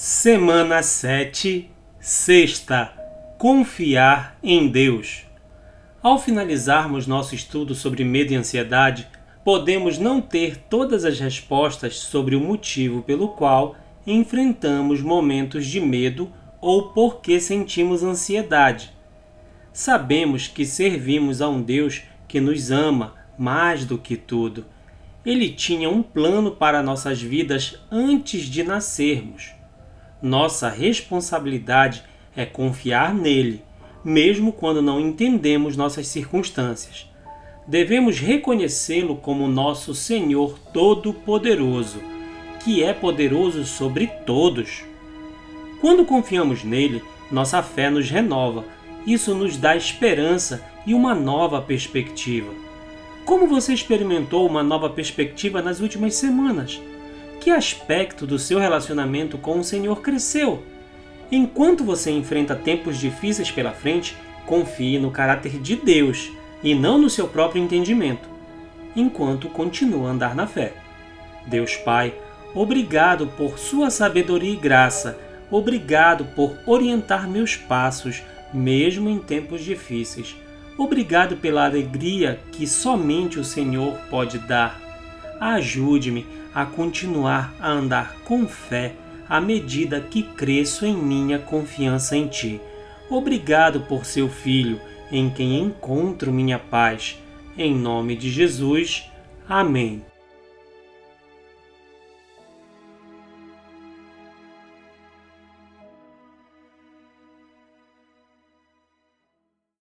Semana 7, Sexta Confiar em Deus. Ao finalizarmos nosso estudo sobre medo e ansiedade, podemos não ter todas as respostas sobre o motivo pelo qual enfrentamos momentos de medo ou por que sentimos ansiedade. Sabemos que servimos a um Deus que nos ama mais do que tudo. Ele tinha um plano para nossas vidas antes de nascermos nossa responsabilidade é confiar nele, mesmo quando não entendemos nossas circunstâncias. Devemos reconhecê-lo como nosso Senhor Todo-Poderoso, que é poderoso sobre todos. Quando confiamos nele, nossa fé nos renova. Isso nos dá esperança e uma nova perspectiva. Como você experimentou uma nova perspectiva nas últimas semanas? Que aspecto do seu relacionamento com o Senhor cresceu? Enquanto você enfrenta tempos difíceis pela frente, confie no caráter de Deus e não no seu próprio entendimento, enquanto continua a andar na fé. Deus Pai, obrigado por sua sabedoria e graça, obrigado por orientar meus passos, mesmo em tempos difíceis. Obrigado pela alegria que somente o Senhor pode dar. Ajude-me a continuar a andar com fé à medida que cresço em minha confiança em Ti. Obrigado por seu Filho, em quem encontro minha paz. Em nome de Jesus. Amém.